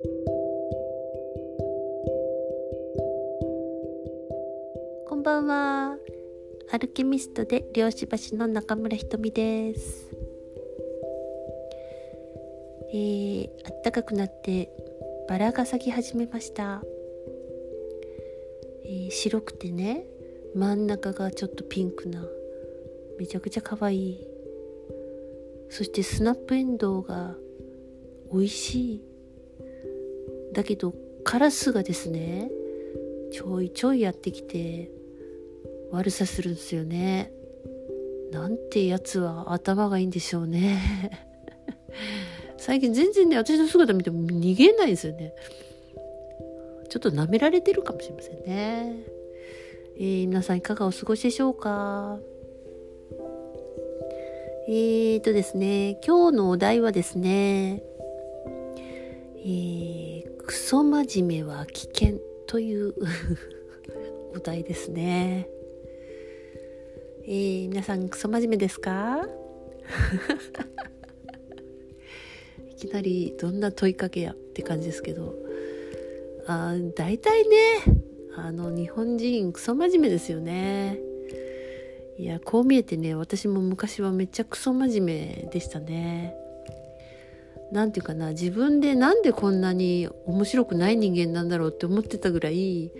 こんばんは。アルケミストで漁師橋の中村ひとみです。えー、あったかくなってバラが咲き始めました。えー、白くてね、真ん中がちょっとピンクな、めちゃくちゃ可愛い。そしてスナップエンドウが美味しい。だけどカラスがですねちょいちょいやってきて悪さするんですよね。なんてやつは頭がいいんでしょうね。最近全然ね私の姿見ても逃げないんですよね。ちょっと舐められてるかもしれませんね。えー、皆さんいかがお過ごしでしょうか？えーとですね今日のお題はですねえー、クソ真面目は危険という お題ですね。えー、皆さんクソ真面目ですか？いきなりどんな問いかけやって感じですけど。あ大体ねあの日本人クソ真面目ですよね。いやこう見えてね私も昔はめっちゃクソ真面目でしたね。何て言うかな自分でなんでこんなに面白くない人間なんだろうって思ってたぐらい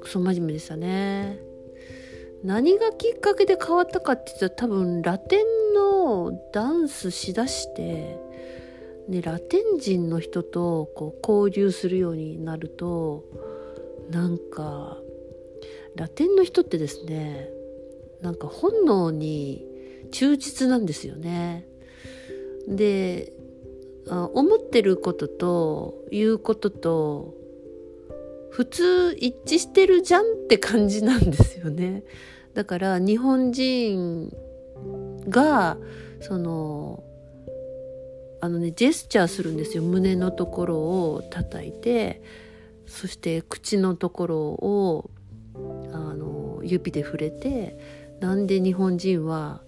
クソ真面目でしたね。何がきっかけで変わったかって言ったら多分ラテンのダンスしだして、ね、ラテン人の人とこう交流するようになるとなんかラテンの人ってですねなんか本能に忠実なんですよね。で思ってることと言うことと普通一致してるじゃんって感じなんですよね。だから日本人がそのあのねジェスチャーするんですよ胸のところを叩いてそして口のところをあの指で触れてなんで日本人は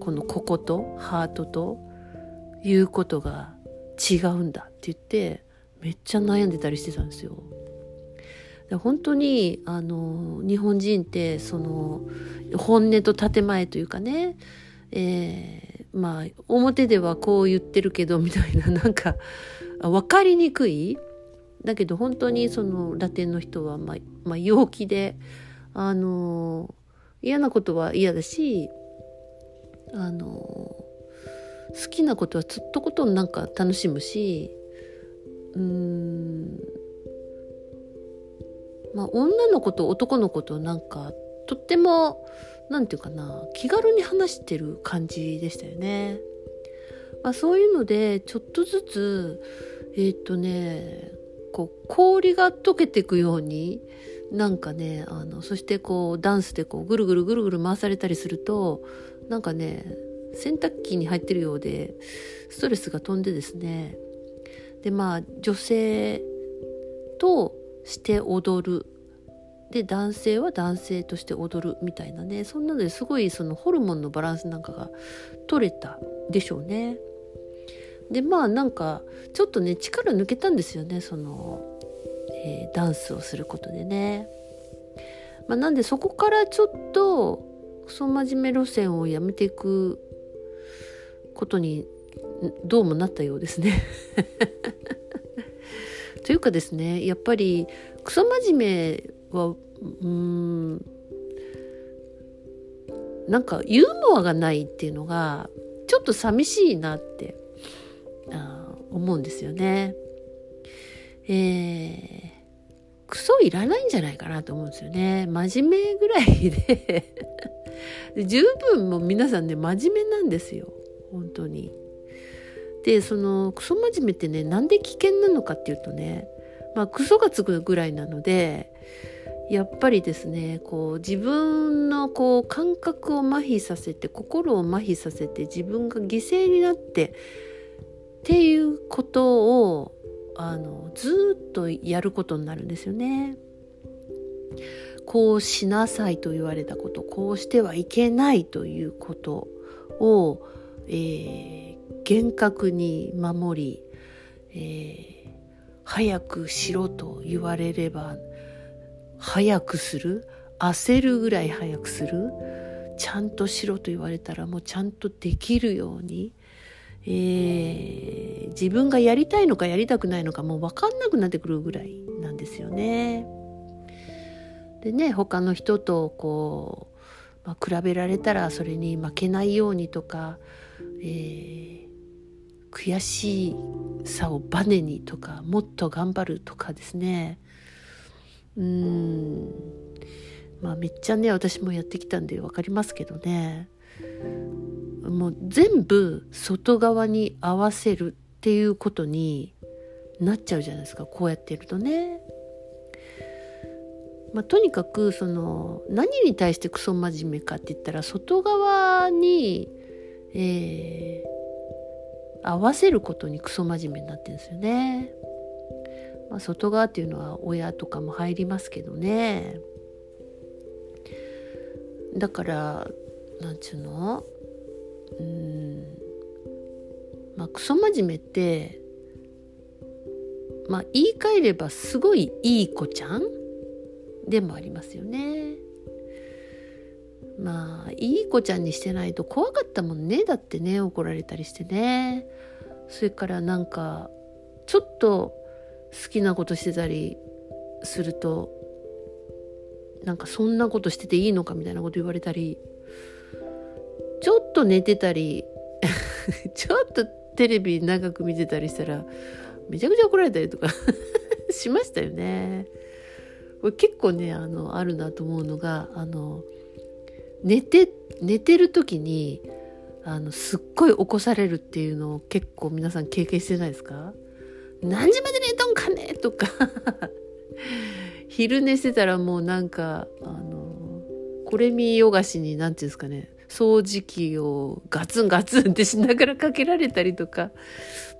このこことハートということが違うんだって言ってめっちゃ悩んでたりしてたんですよ。で本当にあの日本人ってその本音と建前というかね、えー、まあ表ではこう言ってるけどみたいな なんか分かりにくいだけど本当にそのラテンの人は、まあ、まあ、陽気であの嫌なことは嫌だしあの好きなことはずっとことなんか楽しむしうーんまあ女の子と男の子となんかとっても何て言うかな気軽に話してる感じでしたよね。まあ、そういうのでちょっとずつえー、っとねこう氷が溶けていくようになんかねあのそしてこうダンスでこうぐるぐるぐるぐる回されたりするとなんかね洗濯機に入ってるようでストレスが飛んでですねでまあ女性として踊るで男性は男性として踊るみたいなねそんなのですごいそのホルモンのバランスなんかが取れたでしょうね。でまあなんかちょっとね力抜けたんですよねその、えー、ダンスをすることでね。まあ、なんでそこからちょっとクソ真面目路線をやめていくことにどうもなったようですね というかですねやっぱりクソ真面目はうんなんかユーモアがないっていうのがちょっと寂しいなってあ思うんですよね。えー、クソいらないんじゃないかなと思うんですよね。真面目ぐらいで 十分もう皆さんね真面目なんですよ。本当に。でそのクソ真面目ってねなんで危険なのかっていうとねまあクソがつくぐらいなのでやっぱりですねこう自分のこう感覚を麻痺させて心を麻痺させて自分が犠牲になってっていうことをあのずっとやることになるんですよね。こうしなさいと言われたことこうしてはいけないということを、えー、厳格に守り、えー、早くしろと言われれば早くする焦るぐらい早くするちゃんとしろと言われたらもうちゃんとできるように、えー、自分がやりたいのかやりたくないのかもう分かんなくなってくるぐらいなんですよね。でね他の人とこう、まあ、比べられたらそれに負けないようにとか、えー、悔しさをバネにとかもっと頑張るとかですね。うん。まあめっちゃね私もやってきたんで分かりますけどね。もう全部外側に合わせるっていうことになっちゃうじゃないですかこうやってるとね。まあ、とにかくその何に対してクソ真面目かって言ったら外側に、えー、合わせることにクソ真面目になってるんですよね。まあ、外側っていうのは親とかも入りますけどね。だからなんちゅうの？うんまあクソ真面目ってまあ言い換えればすごいいい子ちゃんでもありますよね。まあいい子ちゃんにしてないと怖かったもんねだってね怒られたりしてねそれからなんかちょっと好きなことしてたりするとなんかそんなことしてていいのかみたいなこと言われたりちょっと寝てたり ちょっとテレビ長く見てたりしたらめちゃくちゃ怒られたりとか しましたよね。これ結構ねあのあるなと思うのがあの寝て寝てる時にあのすっごい起こされるっていうのを結構皆さん経験してないですか？何時まで寝とんかねとか。昼寝してたらもうなんかあのこれ見よがしに何て言うんですかね。掃除機をガツンガツンってしながらかけられたりとか。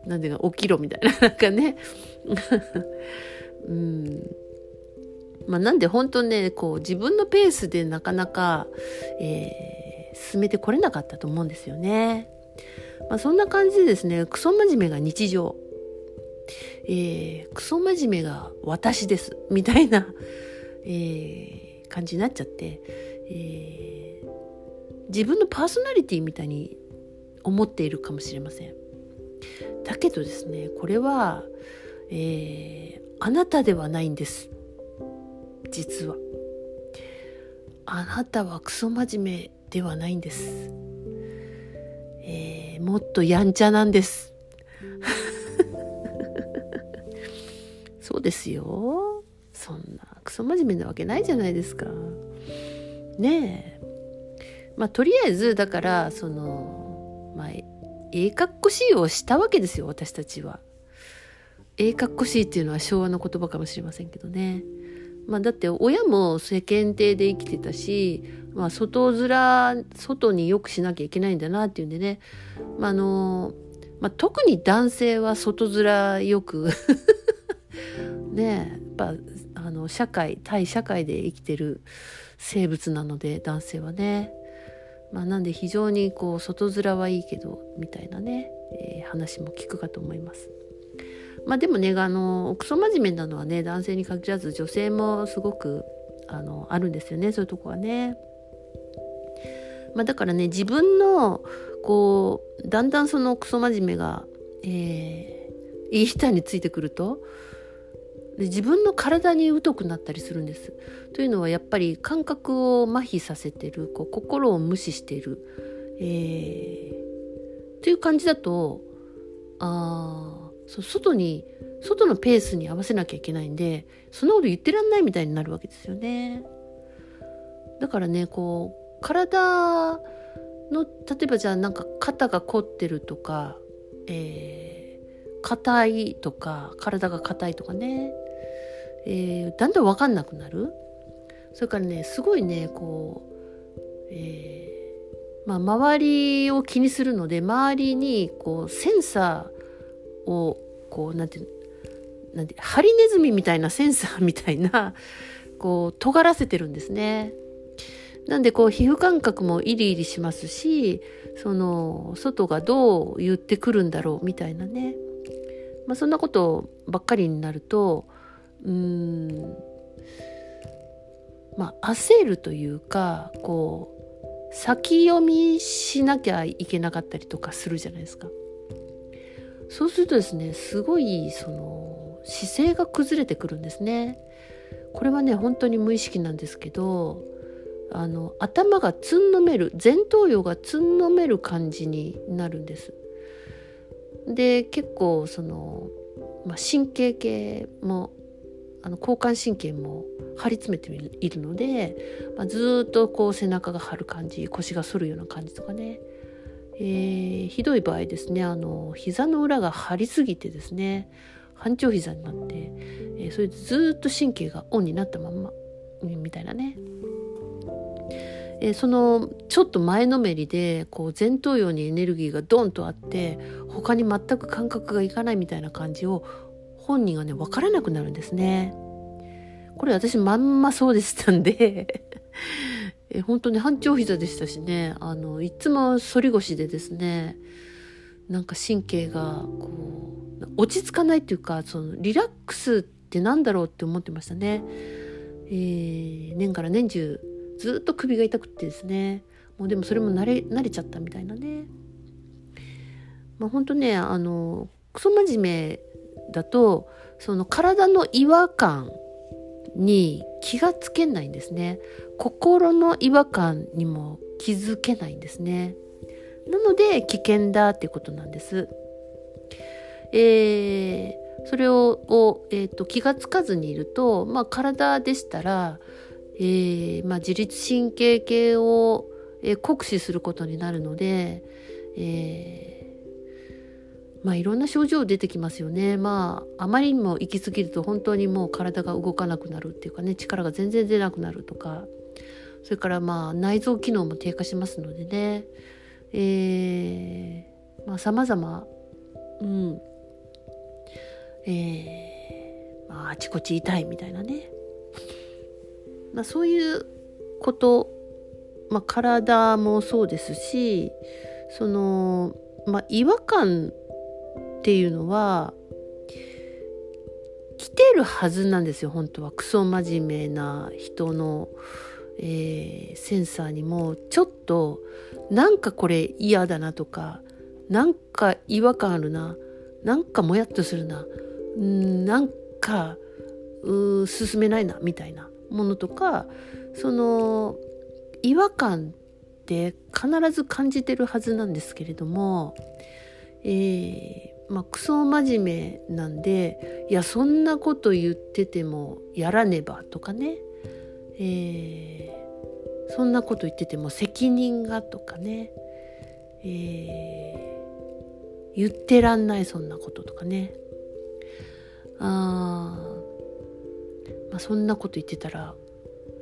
何ていうか起きろみたいな。なんかね。うん。まあ、なんで本当ねこう自分のペースでなかなか、えー、進めてこれなかったと思うんですよね。まあ、そんな感じでですねクソ真面目が日常、えー、クソ真面目が私ですみたいな、えー、感じになっちゃって、えー、自分のパーソナリティみたいに思っているかもしれません。だけどですねこれは、えー、あなたではないんです。実は。あなたはクソ真面目ではないんです、えー、もっとやんちゃなんです。そうですよ。そんなクソ真面目なわけないじゃないですか。ねえ。まあとりあえずだからそのまあええかっこしいをしたわけですよ私たちは。ええかっこしいっていうのは昭和の言葉かもしれませんけどね。まあ、だって親も世間体で生きてたし、まあ、外面外によくしなきゃいけないんだなっていうんでね、まあのまあ、特に男性は外面よく ねやっぱあの社会対社会で生きてる生物なので男性はね、まあ、なんで非常にこう外面はいいけどみたいなね、えー、話も聞くかと思います。まあでもねあのクソ真面目なのはね男性に限らず女性もすごくあのあるんですよねそういうとこはね。まあ、だからね自分のこうだんだんそのクソ真面目が、えー、いい人についてくるとで自分の体に疎くなったりするんです。というのはやっぱり感覚を麻痺させてるこう心を無視している、えー、という感じだとああそう外に外のペースに合わせなきゃいけないんでそんなこと言ってらんないみたいになるわけですよね。だからねこう体の例えばじゃあなんか肩が凝ってるとか、えー、硬いとか体が硬いとかね、えー、だんだん分かんなくなるそれからねすごいねこう、えー、まあ、周りを気にするので周りにこうセンサーをこうなんてなんてハリネズミみたいなセンサーみたいな こう尖らせてるんですね。なんでこう皮膚感覚もイリイリしますしその外がどう言ってくるんだろうみたいなねまあ、そんなことばっかりになるとうんまあ焦るというかこう先読みしなきゃいけなかったりとかするじゃないですか。そうするとですねすごいその姿勢が崩れてくるんですね。これはね本当に無意識なんですけどあの頭がつんのめる前頭葉がつんのめる感じになるんです。で結構その、まあ、神経系もあの交感神経も張り詰めているので、まあ、ずっとこう背中が張る感じ腰が反るような感じとかね、えー、ひどい場合ですねあの膝の裏が張りすぎてですね半長膝になって、えー、それでずっと神経がオンになったまんまみたいなねえー、そのちょっと前のめりでこう前頭葉にエネルギーがドンとあって他に全く感覚がいかないみたいな感じを本人がね分からなくなるんですね。これ私まんまそうでしたんでえ本当に半長膝でしたしね。あのいつも反り腰でですねなんか神経がこう落ち着かないっていうかそのリラックスってなんだろうって思ってましたね。えー、年から年中ずっと首が痛くってですね。もうでもそれも慣れ慣れちゃったみたいなね。まあ本当ねあのクソ真面目だとその体の違和感に気がつけないんですね。心の違和感にも気づけないんですね。なので危険だっていうことなんです。えー、それをを、えーと、気がつかずにいると、まあ、体でしたらえー、まあ、自律神経系を、えー、酷使することになるので、え、まあ、いろんな症状出てきますよね。まあ、あまりにも行き過ぎると本当にもう体が動かなくなるっていうかね、力が全然出なくなるとか、それからまあ、内臓機能も低下しますのでね、えー、まあ、様々、うん、えー、まあ、あちこち痛いみたいなね、まあ、そういうこと、まあ、体もそうですしその、まあ、違和感っていうのは来てるはずなんですよ本当は。クソ真面目な人の、えー、センサーにもちょっとなんかこれ嫌だなとかなんか違和感あるななんかもやっとするなうんなんかう進めないなみたいなものとかその違和感って必ず感じてるはずなんですけれども、えー、まあクソ真面目なんでいやそんなこと言っててもやらねばとかね、えー、そんなこと言ってても責任がとかね、えー、言ってらんないそんなこととかね。あまあ、そんなこと言ってたら、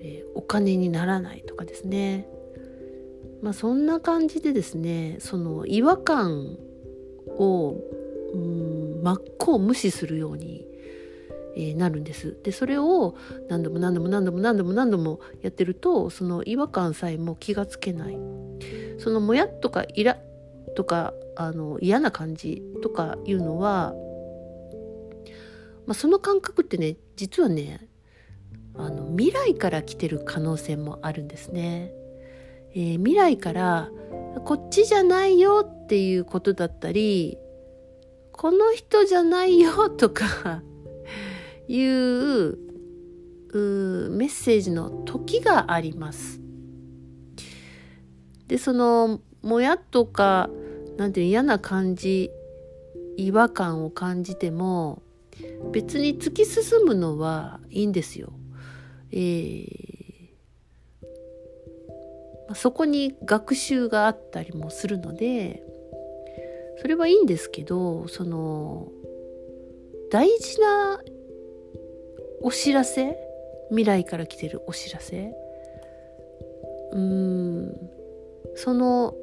えー、お金にならないとかですね。まあそんな感じでですねその違和感をうん真っ向無視するように、えー、なるんです。でそれを何度も何度も何度も何度も何度もやってるとその違和感さえも気がつけないそのもやっとかイラとかあの嫌な感じとかいうのは、まあ、その感覚ってね実はねあの未来から来てる可能性もあるんですね。えー、未来からこっちじゃないよっていうことだったりこの人じゃないよとかいうメッセージの時があります。でそのもやっとかなんていう嫌な感じ違和感を感じても別に突き進むのはいいんですよ。えー、まあ、そこに学習があったりもするのでそれはいいんですけどその大事なお知らせ？未来から来てるお知らせ？うーん。その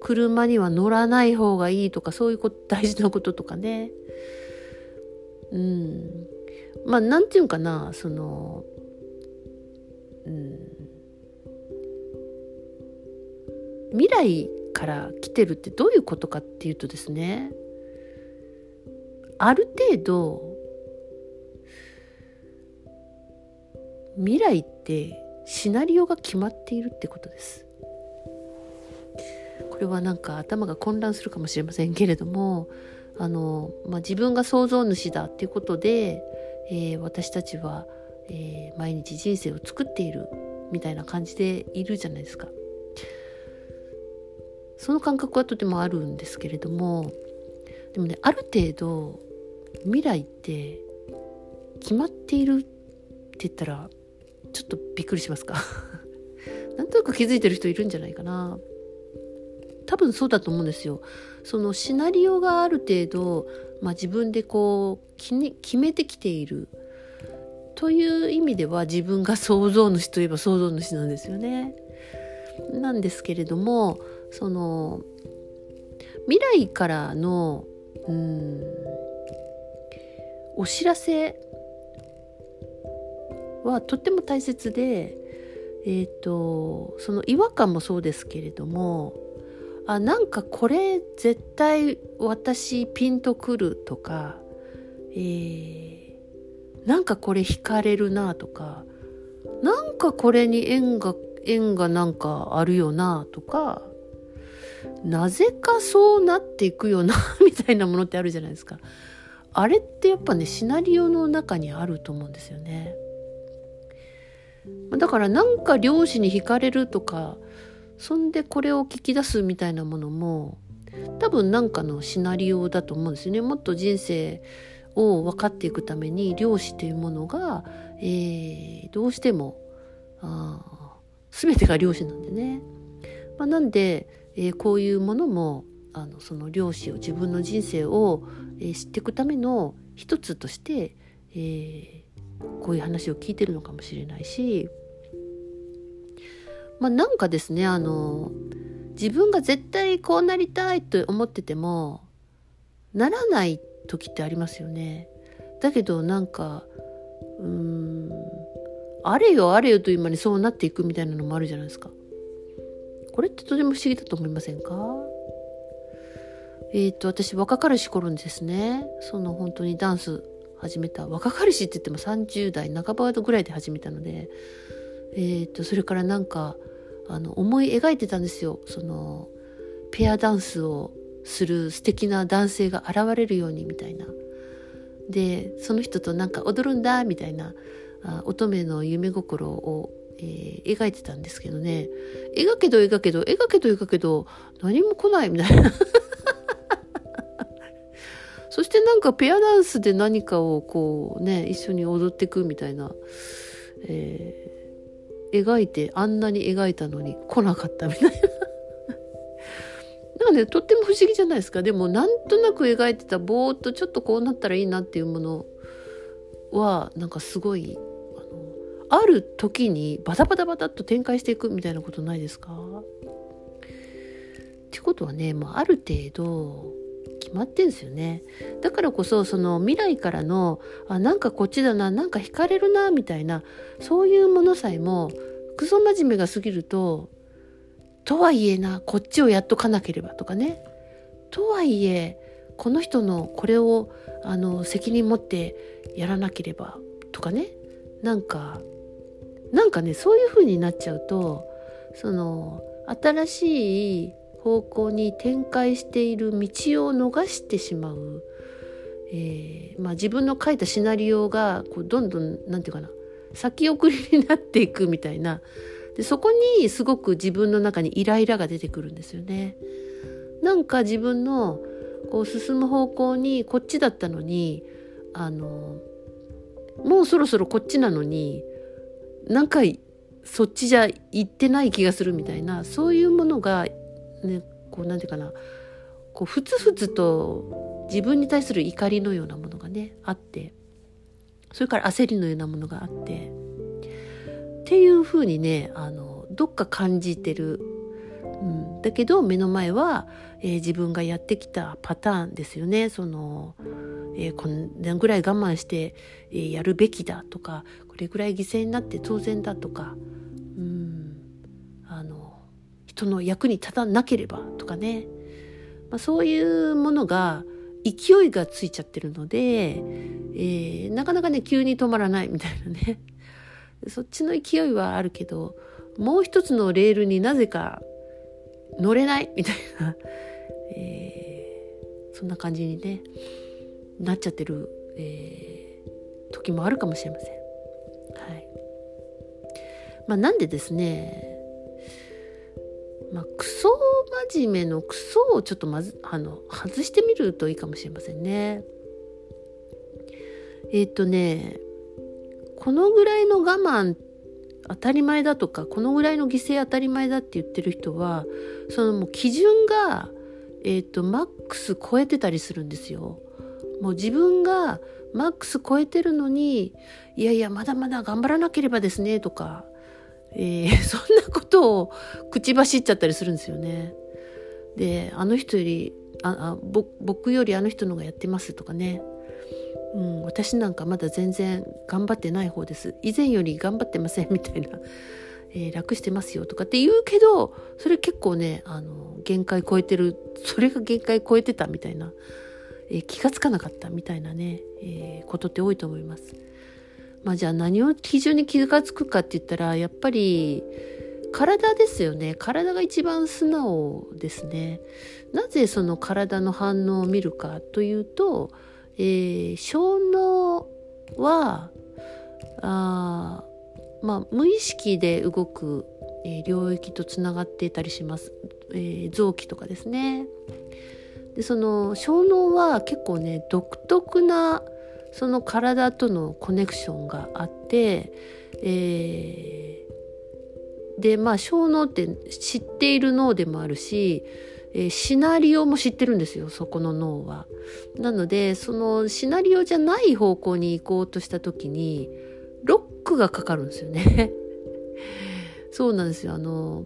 車には乗らない方がいいとかそういうこと大事なこととかね。うん。まあなんていうかなそのうん、未来から来てるってどういうことかっていうとですねある程度未来ってシナリオが決まっているってことですこれはなんか頭が混乱するかもしれませんけれどもあの、まあ、自分が創造主だっていうことで、えー、私たちは、えー、毎日人生を作っているみたいな感じでいるじゃないですか。その感覚はとてもあるんですけれどもでもねある程度未来って決まっているって言ったらちょっとびっくりしますか？なんとなく気づいてる人いるんじゃないかな多分そうだと思うんですよ。そのシナリオがある程度、まあ、自分でこう決めてきているという意味では自分が創造主といえば創造主なんですよね。なんですけれどもその未来からのうんお知らせはとっても大切で、えーと、その違和感もそうですけれどもあなんかこれ絶対私ピンとくるとか、えー、なんかこれ惹かれるなとかなんかこれに縁が縁がなんかあるよなとかなぜかそうなっていくよな みたいなものってあるじゃないですか。あれってやっぱねシナリオの中にあると思うんですよね。だからなんか漁師に惹かれるとかそんでこれを聞き出すみたいなものも多分なんかのシナリオだと思うんですよね。もっと人生を分かっていくために漁師というものが、えー、どうしてもあ全てが漁師なんでね。まあ、なんで、えー、こういうものもあのその漁師を自分の人生を、えー、知っていくための一つとして、えー、こういう話を聞いてるのかもしれないし。まあ、なんかですねあの自分が絶対こうなりたいと思っててもならない時ってありますよね。だけどなんかうーんあれよあれよという間にそうなっていくみたいなのもあるじゃないですか。これってとても不思議だと思いませんか？えっ、ー、と私若かりし頃にですねその本当にダンス始めた。若かりしって言っても30代半ばぐらいで始めたのでえーと、それからなんかあの思い描いてたんですよ。そのペアダンスをする素敵な男性が現れるようにみたいな。でその人となんか踊るんだみたいなあ乙女の夢心を、えー、描いてたんですけどね。描けど描けど描けど描けど何も来ないみたいな。そしてなんかペアダンスで何かをこうね一緒に踊っていくみたいな、えー描いてあんなに描いたのに来なかったみたいな。なんかねとっても不思議じゃないですかでもなんとなく描いてたぼーっとちょっとこうなったらいいなっていうものはなんかすごいあのある時にバタバタバタっと展開していくみたいなことないですか？ってことはね、まあ、ある程度まってんすよね。だからこそその未来からのあなんかこっちだななんか惹かれるなみたいなそういうものさえもクソ真面目が過ぎるととはいえなこっちをやっとかなければとかね。とはいえこの人のこれをあの責任持ってやらなければとかね。なんかなんかねそういう風になっちゃうとその新しい方向に展開している道を逃してしまう、えー、まあ、自分の書いたシナリオがこうどんどん何て言うかな先送りになっていくみたいなでそこにすごく自分の中にイライラが出てくるんですよね。なんか自分のこう進む方向にこっちだったのにあのもうそろそろこっちなのになんかそっちじゃ行ってない気がするみたいなそういうものがねこうなんていうかなこうふつふつと自分に対する怒りのようなものがねあってそれから焦りのようなものがあってっていうふうにねあのどっか感じてる、うん、だけど目の前は、えー、自分がやってきたパターンですよね。その、えー、こんなぐらい我慢して、えー、やるべきだとかこれぐらい犠牲になって当然だとか人の役に立たなければとかね、まあ、そういうものが、勢いがついちゃってるので、えー、なかなかね急に止まらないみたいなね。そっちの勢いはあるけどもう一つのレールになぜか乗れないみたいな、えー、そんな感じにねなっちゃってる、えー、時もあるかもしれません。はい。まあ、なんでですねまあ、クソ真面目のクソをちょっとまずあの外してみるといいかもしれませんね。えっ、ー、とねこのぐらいの我慢当たり前だとかこのぐらいの犠牲当たり前だって言ってる人はそのもう基準が、えーと、マックス超えてたりするんですよ。もう自分がマックス超えてるのにいやいやまだまだ頑張らなければですねとか、えー、そんなことを口走っちゃったりするんですよね。であの人よりああ僕よりあの人の方がやってますとかねうん、私なんかまだ全然頑張ってない方です以前より頑張ってませんみたいな、えー、楽してますよとかって言うけどそれ結構ねあの限界超えてるそれが限界超えてたみたいな、えー、気がつかなかったみたいなね、えー、ことって多いと思います。まあじゃあ何を基準に気がつくかって言ったらやっぱり体ですよね。体が一番素直ですね。なぜその体の反応を見るかというとえー、小脳はあまあ、無意識で動く、えー、領域とつながっていたりします、えー、臓器とかですね。でその小脳は結構ね独特なその体とのコネクションがあって、えー、でまあ小脳って知っている脳でもあるしえー、シナリオも知ってるんですよそこの脳は。なのでそのシナリオじゃない方向に行こうとした時にロックがかかるんですよね。そうなんですよあの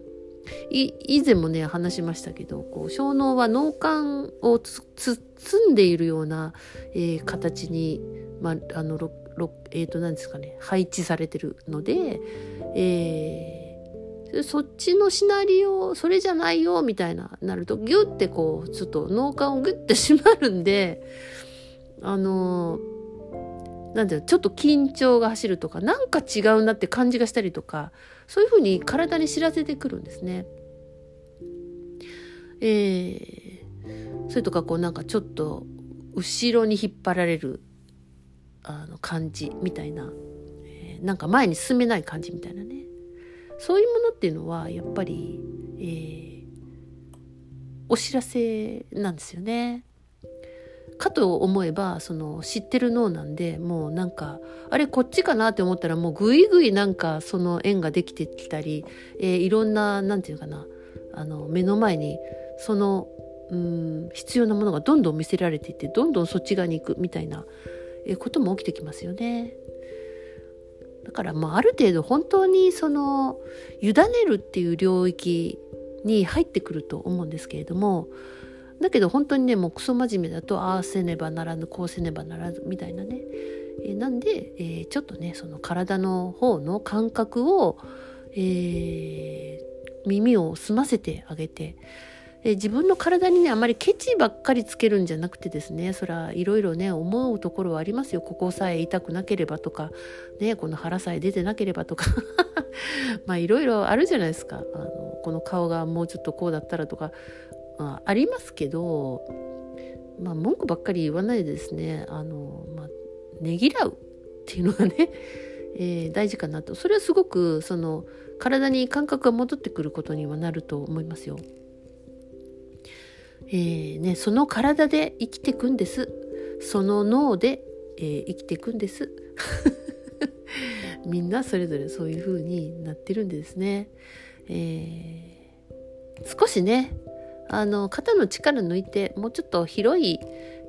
以前もね話しましたけどこう小脳は脳幹を包んでいるような、えー、形に、まあ、あのロえー、と何ですかね配置されてるので、えーそっちのシナリオそれじゃないよみたいななるとギュッてこうちょっと脳幹をグッて締まるんであのなんだよちょっと緊張が走るとかなんか違うなって感じがしたりとかそういうふうに体に知らせてくるんですね。えー、それとかこうなんかちょっと後ろに引っ張られるあの感じみたいな、えー、なんか前に進めない感じみたいなねそういうものっていうのはやっぱり、えー、お知らせなんですよね。かと思えばその知ってる脳なんでもうなんかあれこっちかなって思ったらもうぐいぐいなんかその縁ができてきたり、えー、いろんな何て言うかなあの目の前にそのうん必要なものがどんどん見せられていってどんどんそっち側に行くみたいな、えー、ことも起きてきますよね。だからまあある程度本当にその委ねるっていう領域に入ってくると思うんですけれどもだけど本当にねもうクソ真面目だとああせねばならぬこうせねばならぬみたいなね、えー、なんで、えー、ちょっとねその体の方の感覚を、えー、耳を澄ませてあげてえ自分の体にねあまりケチばっかりつけるんじゃなくてですねそらいろいろね思うところはありますよ。ここさえ痛くなければとかねこの腹さえ出てなければとか。まあいろいろあるじゃないですか。あのこの顔がもうちょっとこうだったらとか、まあ、ありますけどまあ文句ばっかり言わないでですねあの、まあ、ねぎらうっていうのがね えー、大事かなとそれはすごくその体に感覚が戻ってくることにはなると思いますよ。えー、ね、その体で生きていくんです。その脳で、えー、生きていくんです。みんなそれぞれそういう風になってるんですね。えー、少しね、あの、肩の力抜いて、もうちょっと広い、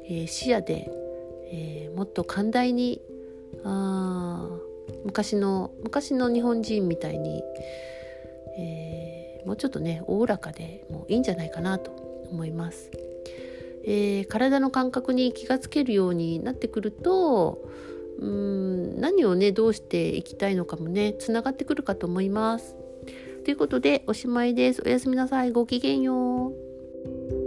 えー、視野で、えー、もっと寛大に、あ昔の、昔の日本人みたいに、えー、もうちょっとね、おおらかでもういいんじゃないかなと思います。えー、体の感覚に気がつけるようになってくるとうん何をねどうしていきたいのかもねつながってくるかと思います。ということでおしまいです。おやすみなさい。ごきげんよう。thank you